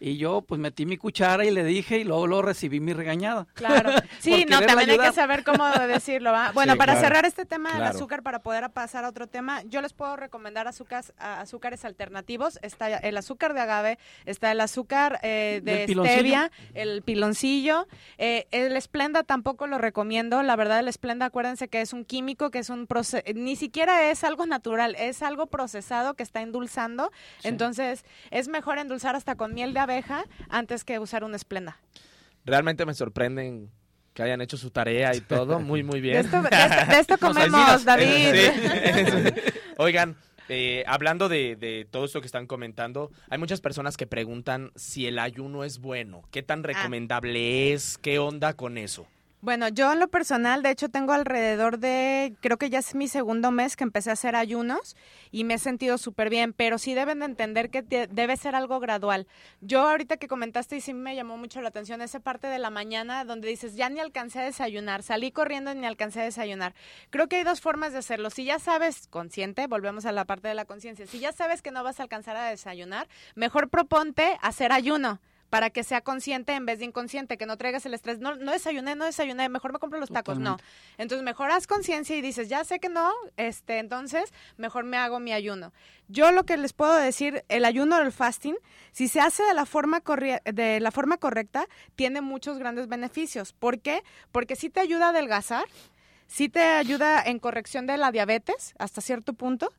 Y yo pues metí mi cuchara y le dije y luego, lo recibí mi regañada. Claro. Sí, no, también hay que saber cómo decirlo. Bueno, para cerrar este tema del azúcar, para poder pasar a otro tema, yo les puedo recomendar azúcares, azúcares alternativos. Está el azúcar de agave, está el azúcar eh, de stevia, el piloncillo. Eh, el esplenda tampoco lo recomiendo. La verdad, el esplenda, acuérdense que es un químico, que es un proceso, ni siquiera es algo natural, es algo procesado que está endulzando. Entonces, es mejor endulzar hasta con miel de abeja antes que usar un esplenda. Realmente me sorprenden que hayan hecho su tarea y todo. Muy, muy bien. De esto, comemos, David. Oigan, eh, hablando de, todo esto que están comentando, hay muchas personas que preguntan si el ayuno es bueno, qué tan ah. recomendable es, qué onda con eso. Bueno, yo en lo personal, de hecho, tengo alrededor de, creo que ya es mi segundo mes que empecé a hacer ayunos y me he sentido súper bien, pero sí deben de entender que debe ser algo gradual. Yo ahorita que comentaste y sí me llamó mucho la atención esa parte de la mañana donde dices, ya ni alcancé a desayunar, salí corriendo y ni alcancé a desayunar. Creo que hay dos formas de hacerlo. Si ya sabes, consciente, volvemos a la parte de la conciencia, si ya sabes que no vas a alcanzar a desayunar, mejor proponte hacer ayuno para que sea consciente en vez de inconsciente, que no traigas el estrés. No, no desayuné, no desayuné, mejor me compro los tacos. No. Entonces, mejor haz conciencia y dices, ya sé que no, este, entonces, mejor me hago mi ayuno. Yo lo que les puedo decir, el ayuno o el fasting, si se hace de la forma, de la forma correcta, tiene muchos grandes beneficios. ¿Por qué? Porque sí te ayuda a adelgazar, sí te ayuda en corrección de la diabetes hasta cierto punto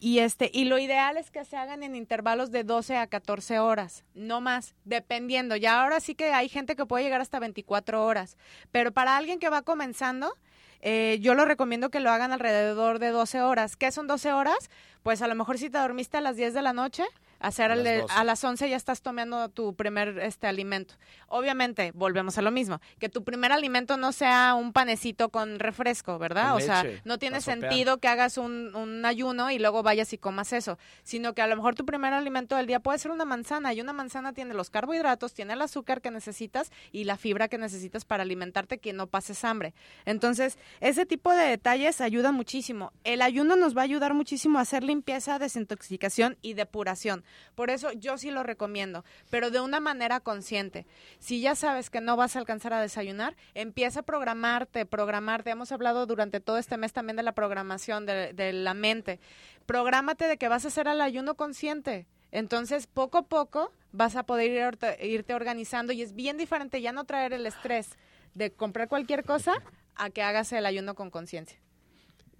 y, este, y lo ideal es que se hagan en intervalos de 12 a 14 horas, no más, dependiendo. Ya ahora sí que hay gente que puede llegar hasta 24 horas, pero para alguien que va comenzando, eh, yo lo recomiendo que lo hagan alrededor de 12 horas. ¿Qué son 12 horas? Pues a lo mejor si te dormiste a las 10 de la noche, hacer a, a las 11 ya estás tomando tu primer este alimento. Obviamente, volvemos a lo mismo, que tu primer alimento no sea un panecito con refresco, ¿verdad? o sea, no tiene sentido que hagas un, un, ayuno y luego vayas y comas eso, sino que a lo mejor tu primer alimento del día puede ser una manzana y una manzana tiene los carbohidratos, tiene el azúcar que necesitas y la fibra que necesitas para alimentarte que no pases hambre. Entonces, ese tipo de detalles ayuda muchísimo. El ayuno nos va a ayudar muchísimo a hacer limpieza, desintoxicación y depuración. Por eso yo sí lo recomiendo, pero de una manera consciente. Si ya sabes que no vas a alcanzar a desayunar, empieza a programarte, programarte. Hemos hablado durante todo este mes también de la programación de, la mente. Prográmate de que vas a hacer el ayuno consciente. Entonces, poco a poco vas a poder irte organizando y es bien diferente ya no traer el estrés de comprar cualquier cosa a que hagas el ayuno con conciencia.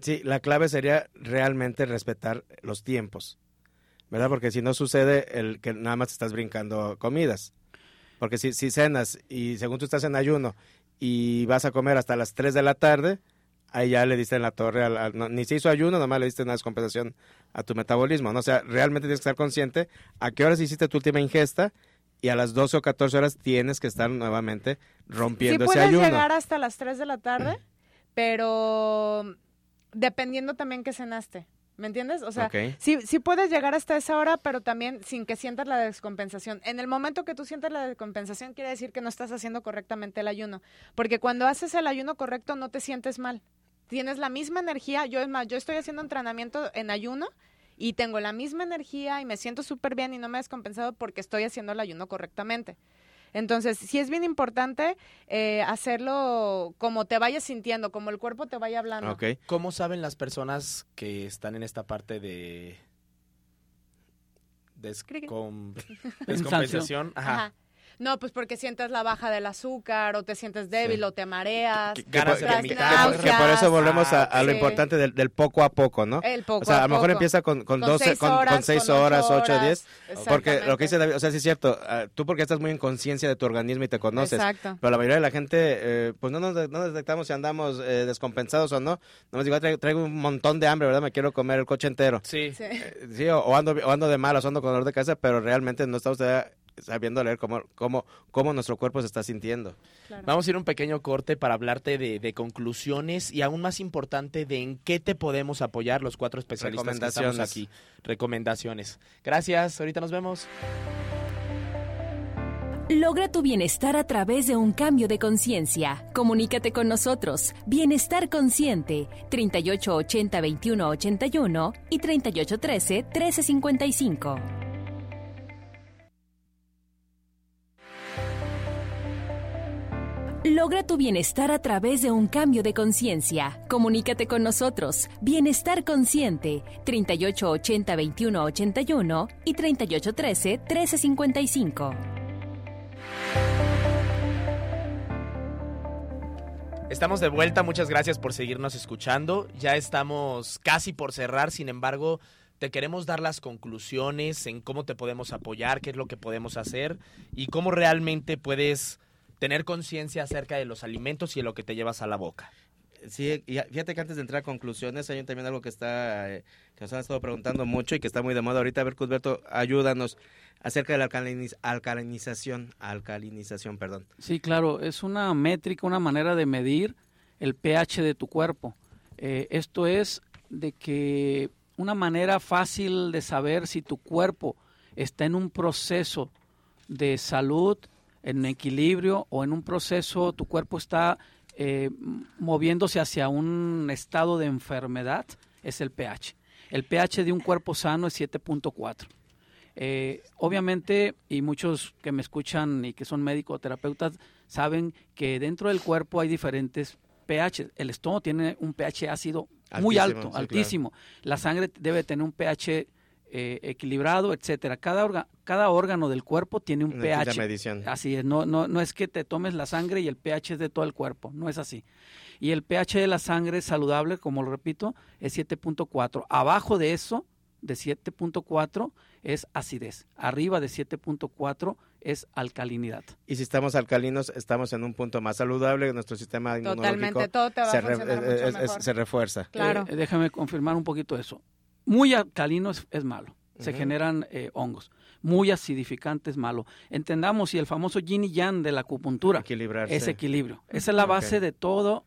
Sí, la clave sería realmente respetar los tiempos. ¿Verdad? Porque si no sucede el que nada más estás brincando comidas. Porque si, si cenas y según tú estás en ayuno y vas a comer hasta las 3 de la tarde, ahí ya le diste en la torre, ni se hizo ayuno, nomás le diste una descompensación a tu metabolismo, ¿no? O sea, realmente tienes que estar consciente a qué horas hiciste tu última ingesta y a las 12 o 14 horas tienes que estar nuevamente rompiendo ese ayuno. Puedes llegar hasta las 3 de la tarde, pero dependiendo también qué cenaste. ¿Me entiendes? O sea, sí, sí puedes llegar hasta esa hora, pero también sin que sientas la descompensación. En el momento que tú sientas la descompensación, quiere decir que no estás haciendo correctamente el ayuno. Porque cuando haces el ayuno correcto, no te sientes mal. Tienes la misma energía. Yo, es más, yo estoy haciendo entrenamiento en ayuno y tengo la misma energía y me siento súper bien y no me he descompensado porque estoy haciendo el ayuno correctamente. Entonces, sí es bien importante eh, hacerlo como te vayas sintiendo, como el cuerpo te vaya hablando. ¿Cómo saben las personas que están en esta parte de descom- descompensación? Ajá. Ajá. No, pues porque sientes la baja del azúcar o te sientes débil Sí. o te mareas. Que- que- ganas de traes vomitar. Que por- eso volvemos a, a lo Sí. importante del, del poco a poco, ¿no? El poco o sea, a, a lo mejor poco. empieza con, con, Con 12, seis con, horas, con 6 con ocho horas, 8, horas. 10. Porque lo que dice. David, o sea, sí es cierto, ah, tú porque estás muy en conciencia de tu organismo y te conoces. Exacto. Pero la mayoría de la gente, eh, pues no nos, no nos detectamos si andamos eh, descompensados o no. No nos digo, "Ah, traigo, traigo un montón de hambre, ¿verdad? Me quiero comer el coche entero. Sí. Sí. Eh, sí, o, o ando, o ando de malas, o ando con dolor de cabeza, pero realmente no estamos todavía sabiendo leer cómo, cómo, cómo nuestro cuerpo se está sintiendo. Claro. Vamos a ir a un pequeño corte para hablarte de, de conclusiones y aún más importante de en qué te podemos apoyar los cuatro especialistas que estamos Recomendaciones. aquí. Recomendaciones. Gracias, ahorita nos vemos. Logra tu bienestar a través de un cambio de conciencia. Comunícate con nosotros. Bienestar Consciente. 3880-2181 y 3813-1355. Logra tu bienestar a través de un cambio de conciencia. Comunícate con nosotros. Bienestar Consciente. 3880-2181 y 3813-1355. Estamos de vuelta, muchas gracias por seguirnos escuchando. Ya estamos casi por cerrar, sin embargo, te queremos dar las conclusiones en cómo te podemos apoyar, qué es lo que podemos hacer y cómo realmente puedes tener conciencia acerca de los alimentos y de lo que te llevas a la boca. Sí, y fíjate que antes de entrar a conclusiones, hay también algo que está eh, que nos han estado preguntando mucho y que está muy de moda ahorita. A ver, Cusberto, ayúdanos acerca de la alcaliniz- alcalinización, alcalinización, perdón. Sí, claro, es una métrica, una manera de medir el pH de tu cuerpo. Eh, esto es de que una manera fácil de saber si tu cuerpo está en un proceso de salud, en equilibrio o en un proceso, tu cuerpo está eh, moviéndose hacia un estado de enfermedad, es el pH. El pH de un cuerpo sano es 7.4. Eh, obviamente, y muchos que me escuchan y que son médicos terapeutas saben que dentro del cuerpo hay diferentes pH. El estómago tiene un pH ácido muy alto, sí, claro. altísimo. La sangre debe tener un pH eh, equilibrado, etcétera. Cada, orga- cada órgano del cuerpo tiene un Una pH. medición. Así es, no, no, no es que te tomes la sangre y el pH es de todo el cuerpo, no es así. Y el pH de la sangre saludable, como lo repito, es 7.4. Abajo de eso, de 7.4, es acidez. Arriba de 7.4 es alcalinidad. Y si estamos alcalinos, estamos en un punto más saludable, nuestro sistema inmunológico Totalmente, todo te va a se, re- mucho es- mejor. se refuerza. Claro. Eh, déjame confirmar un poquito eso. Muy alcalino es, es malo, se generan eh, hongos. Muy acidificante es malo. Entendamos, y el famoso yin y yang de la acupuntura, Equilibrarse. es equilibrio. Esa es la base de todo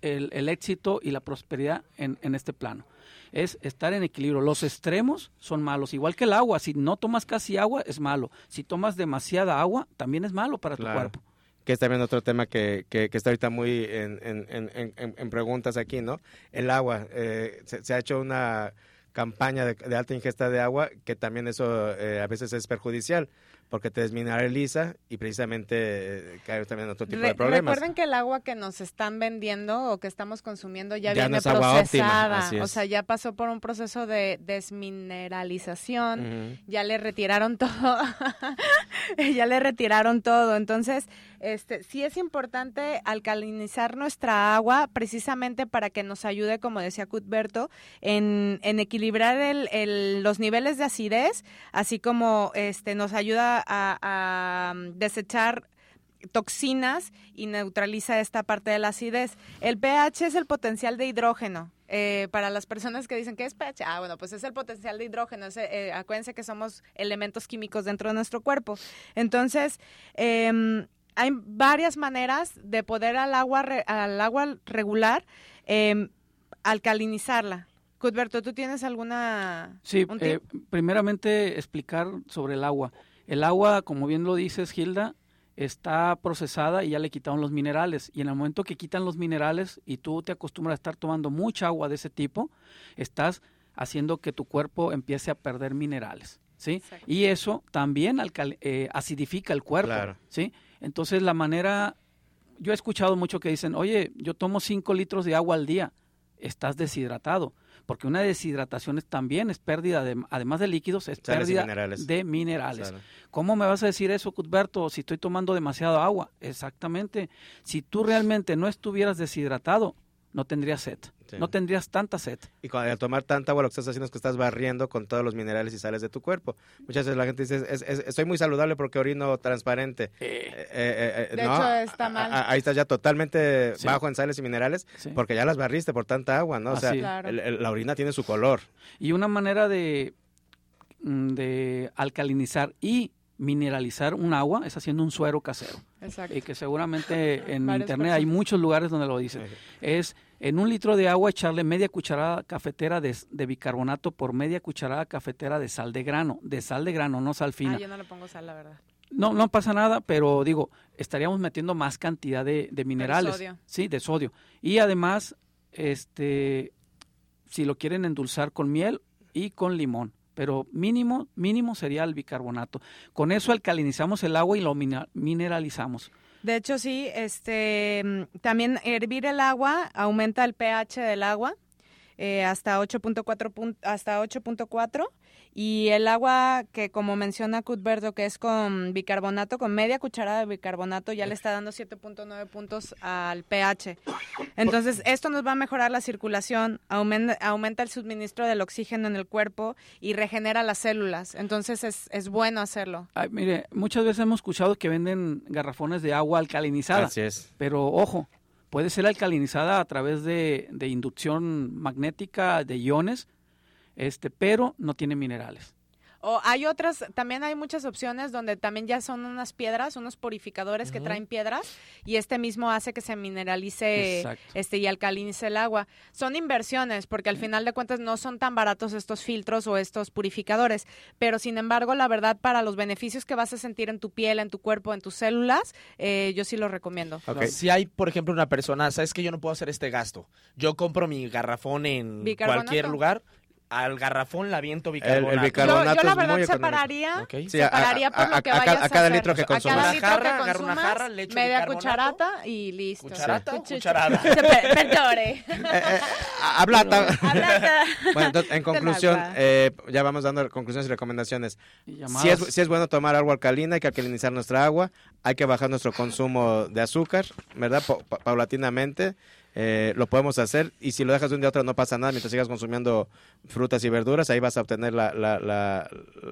el, el éxito y la prosperidad en, en este plano. Es estar en equilibrio. Los extremos son malos, igual que el agua. Si no tomas casi agua, es malo. Si tomas demasiada agua, también es malo para tu cuerpo. que es también otro tema que, que, que está ahorita muy en, en, en, en- en preguntas aquí, ¿no? El agua. eh, se, se ha hecho una campaña de, de alta ingesta de agua que también eso eh, a veces es perjudicial porque te desmineraliza y precisamente eh, cae también en otro tipo Re- de problemas. Recuerden que el agua que nos están vendiendo o que estamos consumiendo ya, Ya no viene agua óptima, procesada. O sea, ya pasó por un proceso de desmineralización. Ya le retiraron todo, ya le retiraron todo. Entonces, este, sí es importante alcalinizar nuestra agua precisamente para que nos ayude, como decía Cuthberto, en, equilibrar los niveles de acidez, así como este, nos ayuda a, mm, desechar toxinas y neutraliza esta parte de la acidez. El pH es el potencial de hidrógeno. Eh, para las personas que dicen que es pH, ah, bueno, pues es el potencial de hidrógeno. Eh, acuérdense que somos elementos químicos dentro de nuestro cuerpo. Entonces, em, hay varias maneras de poder al agua, re- al agua regular em, alcalinizarla. Cuthberto, ¿tú tienes alguna... Sí, un eh, primeramente explicar sobre el agua. El agua, como bien lo dices, Gilda, está procesada y ya le quitaron los minerales. Y en el momento que quitan los minerales y tú te acostumbras a estar tomando mucha agua de ese tipo, estás haciendo que tu cuerpo empiece a perder minerales. ¿Sí? Exacto. Y eso también eh, acidifica el cuerpo. Claro. ¿sí? Entonces la manera, yo he escuchado mucho que dicen, oye, yo tomo 5 litros de agua al día, estás deshidratado, porque una deshidratación es- también es pérdida, de, además de líquidos, es Sales pérdida minerales. de minerales. ¿Cómo me vas a decir eso, Cuthberto, si estoy tomando demasiado agua? Exactamente. Si tú realmente no estuvieras deshidratado, no tendrías sed, Sí. no tendrías tanta sed. Y cuando, al tomar tanta agua, lo que estás haciendo es que estás barriendo con todos los minerales y sales de tu cuerpo. Muchas veces la gente dice, es- es- estoy muy saludable porque orino transparente. Eh, eh, eh, De no, hecho, está mal. a- ahí estás ya totalmente Sí. bajo en sales y minerales Sí. porque ya las barriste por tanta agua, ¿no? O sea. Claro. el- el- la orina tiene su color. Y una manera de, mm, de alcalinizar y mineralizar un agua es haciendo un suero casero. Exacto. Y que seguramente en Varias internet hay muchos lugares donde lo dicen. Es en un litro de agua echarle media cucharada cafetera de, de bicarbonato por media cucharada cafetera de sal de grano. De sal de grano, no sal fina. Ah, yo no le pongo sal, la verdad. No, no pasa nada, pero digo, estaríamos metiendo más cantidad de, de minerales. sodio. Sí, de sodio. Y además, este, si lo quieren endulzar con miel y con limón. Pero mínimo, mínimo sería el bicarbonato. Con eso alcalinizamos el agua y lo mineralizamos. De hecho, sí, este, mm, también hervir el agua aumenta el pH del agua eh, hasta 8.4 pun- hasta 8.4 y el agua que como menciona Cuthberto que es con bicarbonato, con media cucharada de bicarbonato ya le está dando 7.9 puntos al pH. Entonces, esto nos va a mejorar la circulación, aumenta, aumenta el suministro del oxígeno en el cuerpo y regenera las células. Entonces, es, es bueno hacerlo. Ay, mire, muchas veces hemos escuchado que venden garrafones de agua alcalinizada. Así es. Pero ojo, puede ser alcalinizada a través de, de inducción magnética de iones, este, pero no tiene minerales. O hay otras, también hay muchas opciones donde también ya son unas piedras, unos purificadores que traen piedras y este mismo hace que se mineralice Exacto. este y alcalinice el agua. Son inversiones porque al final de cuentas no son tan baratos estos filtros o estos purificadores, pero sin embargo la verdad para los beneficios que vas a sentir en tu piel, en tu cuerpo, en tus células, eh, yo sí los recomiendo. Si hay, por ejemplo, una persona, sabes que yo no puedo hacer este gasto. Yo compro mi garrafón en cualquier lugar. Al garrafón la aviento El- el bicarbonato. bicarbonato. Yo, yo la es verdad muy económico. separaría. Sí, a- separaría a- por a- lo que a- a vayas cada- a a cada hacer. litro que A cada consumas. litro que agarra una jarra, le echo media bicarbonato. cucharata y listo. ¿Cucharata o cucharada? Perdone. Eh, eh, Habla- Bueno, entonces, en conclusión, eh, ya vamos dando conclusiones y recomendaciones. Y Si es, sí es bueno tomar agua alcalina, hay que alcalinizar nuestra agua, hay que bajar nuestro consumo de azúcar, ¿verdad? Pa- pa- paulatinamente. Eh, lo podemos hacer y si lo dejas de un día a otro no pasa nada mientras sigas consumiendo frutas y verduras ahí vas a obtener la, la, la,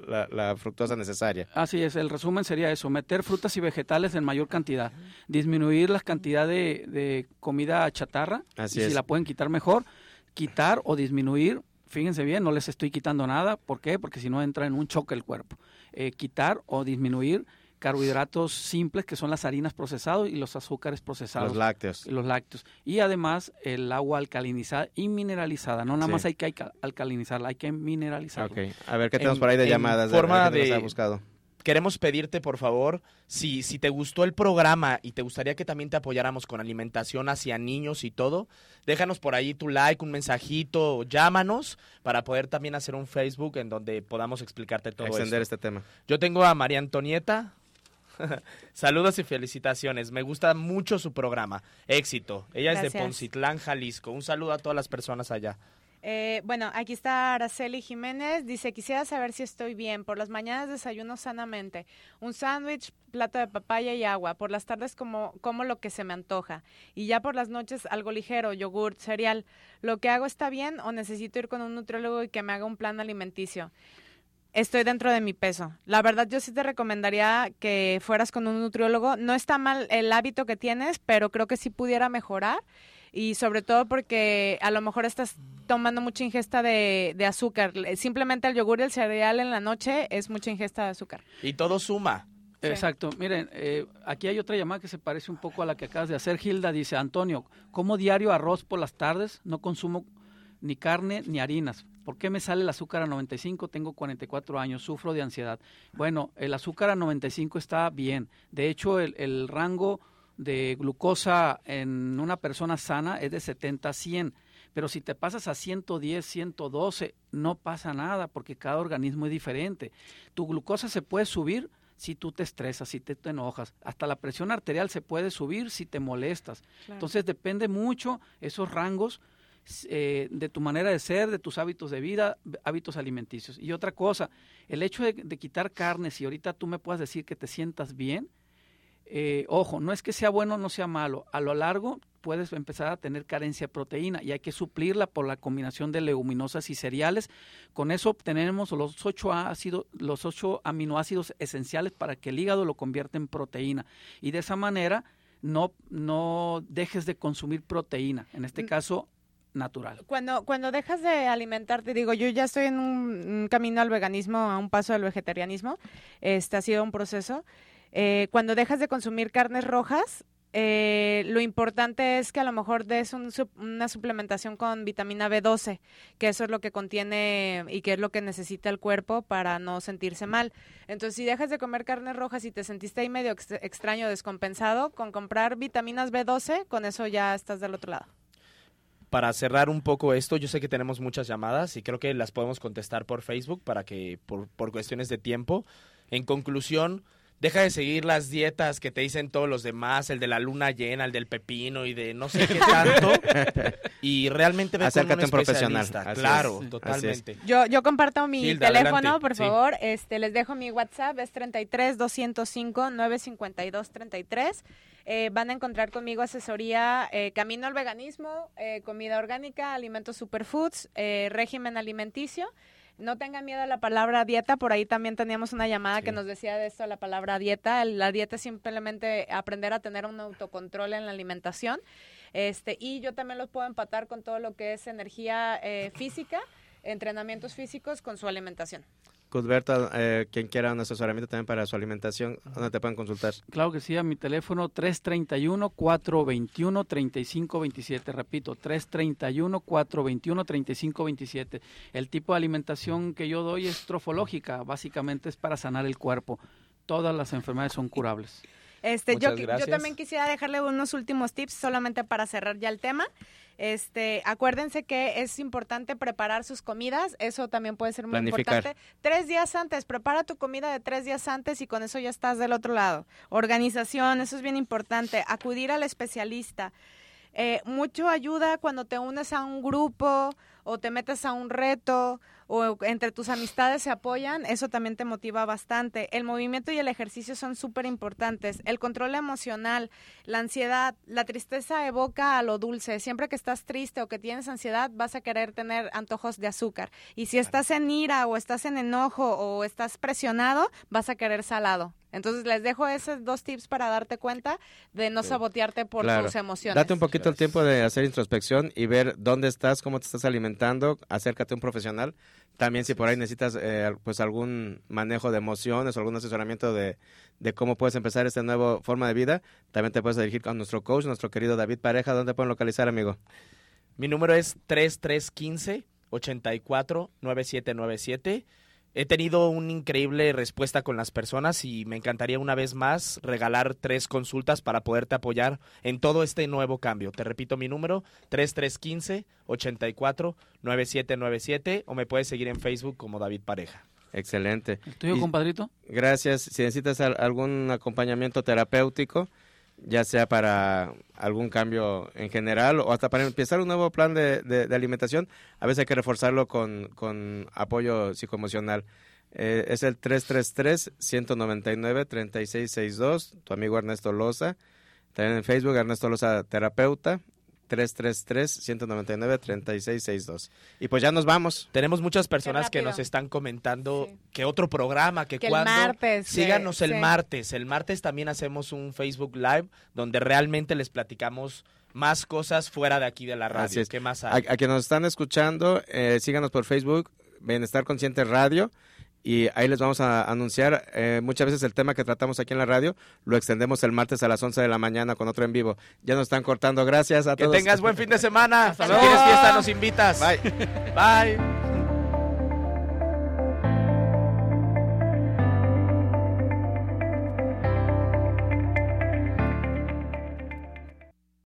la- la fructosa necesaria Así es, el resumen sería eso, meter frutas y vegetales en mayor cantidad, disminuir la cantidad de, de comida chatarra, Así y es. si la pueden quitar mejor, quitar o disminuir, fíjense bien, no les estoy quitando nada, ¿por qué? Porque si no entra en un choque el cuerpo. Eh, quitar o disminuir carbohidratos simples, que son las harinas procesadas y los azúcares procesados. los lácteos los lácteos. Y además el agua alcalinizada y mineralizada. No nada Sí. más hay que alca- alcalinizarla, hay que mineralizarla. Ok. a ver qué tenemos En- por ahí de en llamadas forma de- buscado Queremos pedirte, por favor, si, si te gustó el programa y te gustaría que también te apoyáramos con alimentación hacia niños y todo, déjanos por ahí tu like, un mensajito, llámanos para poder también hacer un Facebook en donde podamos explicarte todo extender esto. este tema Yo tengo a María Antonieta. Saludos y felicitaciones. Me gusta mucho su programa. Éxito. Ella es de. Poncitlán, Jalisco. Un saludo a todas las personas allá. Eh, bueno, aquí está Araceli Jiménez. Dice, quisiera saber si estoy bien. Por las mañanas desayuno sanamente. Un sándwich, plato de papaya y agua. Por las tardes como, como lo que se me antoja. Y ya por las noches algo ligero, yogurt, cereal. ¿Lo que hago está bien o necesito ir con un nutriólogo y que me haga un plan alimenticio? Estoy dentro de mi peso. La verdad, yo sí te recomendaría que fueras con un nutriólogo. No está mal el hábito que tienes, pero creo que sí pudiera mejorar. Y sobre todo porque a lo mejor estás tomando mucha ingesta de, de azúcar. Simplemente el yogur y el cereal en la noche es mucha ingesta de azúcar. Y todo suma. Sí. Exacto. Miren, eh, aquí hay otra llamada que se parece un poco a la que acabas de hacer. Hilda dice, Antonio, como diario arroz por las tardes, no consumo ni carne ni harinas. ¿Por qué me sale el azúcar a 95? Tengo 44 años, sufro de ansiedad. Bueno, el azúcar a 95 está bien. De hecho, el, el rango de glucosa en una persona sana es de 70 a 100. Pero si te pasas a 110, 112, no pasa nada porque cada organismo es diferente. Tu glucosa se puede subir si tú te estresas, si te, enojas. Hasta la presión arterial se puede subir si te molestas. Entonces depende mucho esos rangos eh, de tu manera de ser, de tus hábitos de vida, hábitos alimenticios. Y otra cosa, el hecho de, quitar carne, si ahorita tú me puedas decir que te sientas bien, eh, ojo, no es que sea bueno o no sea malo, a lo largo puedes empezar a tener carencia de proteína y hay que suplirla por la combinación de leguminosas y cereales. Con eso obtenemos los ocho ácidos, los ocho aminoácidos esenciales para que el hígado lo convierta en proteína. Y de esa manera no, no dejes de consumir proteína. En este mm. caso, natural. Cuando, cuando dejas de alimentarte, digo, yo ya estoy en un, camino al veganismo, a un paso al vegetarianismo, este ha sido un proceso. Eh, cuando dejas de consumir carnes rojas, eh, lo importante es que a lo mejor des una suplementación con vitamina B12, que eso es lo que contiene y que es lo que necesita el cuerpo para no sentirse mal. Entonces, si dejas de comer carnes rojas y te sentiste ahí medio extraño, descompensado, con comprar vitaminas B12, con eso ya estás del otro lado para cerrar un poco esto, yo sé que tenemos muchas llamadas y creo que las podemos contestar por Facebook para que, por, por cuestiones de tiempo. En conclusión, deja de seguir las dietas que te dicen todos los demás, el de la luna llena, el del pepino y de no sé qué tanto. y realmente ve Acércate con un profesional. claro, totalmente. Yo, yo comparto mi teléfono, por favor. Este, les dejo mi WhatsApp, es 33 205 952 33. Eh, van a encontrar conmigo asesoría eh, Camino al Veganismo, eh, Comida Orgánica, Alimentos Superfoods, Régimen Alimenticio. No tengan miedo a la palabra dieta, por ahí también teníamos una llamada que nos decía de esto, la palabra dieta. La dieta es simplemente aprender a tener un autocontrol en la alimentación. Este, y yo también los puedo empatar con todo lo que es energía física, entrenamientos físicos con su alimentación. Cudberto, eh, quien quiera un asesoramiento también para su alimentación, ¿dónde te pueden consultar? Claro que sí, a mi teléfono 331-421-3527. Repito, 331-421-3527. El tipo de alimentación que yo doy es trofológica, básicamente es para sanar el cuerpo. Todas las enfermedades son curables. Este, yo, yo también quisiera dejarle unos últimos tips solamente para cerrar ya el tema. Este, acuérdense que es importante preparar sus comidas, eso también puede ser muy importante. Tres días antes, prepara tu comida de tres días antes y con eso ya estás del otro lado. Organización, eso es bien importante. Acudir al especialista. Eh, mucho ayuda cuando te unes a un grupo o te metes a un reto o entre tus amistades se apoyan, eso también te motiva bastante. El movimiento y el ejercicio son súper importantes. El control emocional, la ansiedad, la tristeza evoca a lo dulce. Siempre que estás triste o que tienes ansiedad, vas a querer tener antojos de azúcar. Y si estás en ira o estás en enojo o estás presionado, vas a querer salado. Entonces les dejo esos dos tips para darte cuenta de no sabotearte por tus emociones. Date un poquito el tiempo de hacer introspección y ver dónde estás, cómo te estás alimentando, acércate a un profesional. También si por ahí necesitas eh, pues algún manejo de emociones o algún asesoramiento de, de cómo puedes empezar esta nueva forma de vida, también te puedes dirigir con nuestro coach, nuestro querido David Pareja. ¿Dónde pueden localizar, amigo? Mi número es 3315 84 9797 He tenido una increíble respuesta con las personas y me encantaría una vez más regalar tres consultas para poderte apoyar en todo este nuevo cambio. Te repito mi número, 3315-84-9797 o me puedes seguir en Facebook como David Pareja. Excelente. ¿El tuyo, compadrito? Gracias. Si necesitas algún acompañamiento terapéutico, ya sea para algún cambio en general o hasta para empezar un nuevo plan de, alimentación, a veces hay que reforzarlo con, con apoyo psicoemocional. Eh, es el 333-199-3662, tu amigo Ernesto Loza. También en Facebook, Ernesto Loza Terapeuta. 333-199-3662. Y pues ya nos vamos. Tenemos muchas personas que nos están comentando que otro programa, que, cuando... El martes. Síganos el martes. El martes también hacemos un Facebook Live donde realmente les platicamos más cosas fuera de aquí de la radio. ¿Qué más hay? A, quienes nos están escuchando, eh, síganos por Facebook, Bienestar Consciente Radio y ahí les vamos a anunciar. Eh, muchas veces el tema que tratamos aquí en la radio lo extendemos el martes a las 11 de la mañana con otro en vivo. Ya nos están cortando. Gracias a todos. Que tengas buen fin de semana. Si quieres fiesta, nos invitas. Bye. Bye.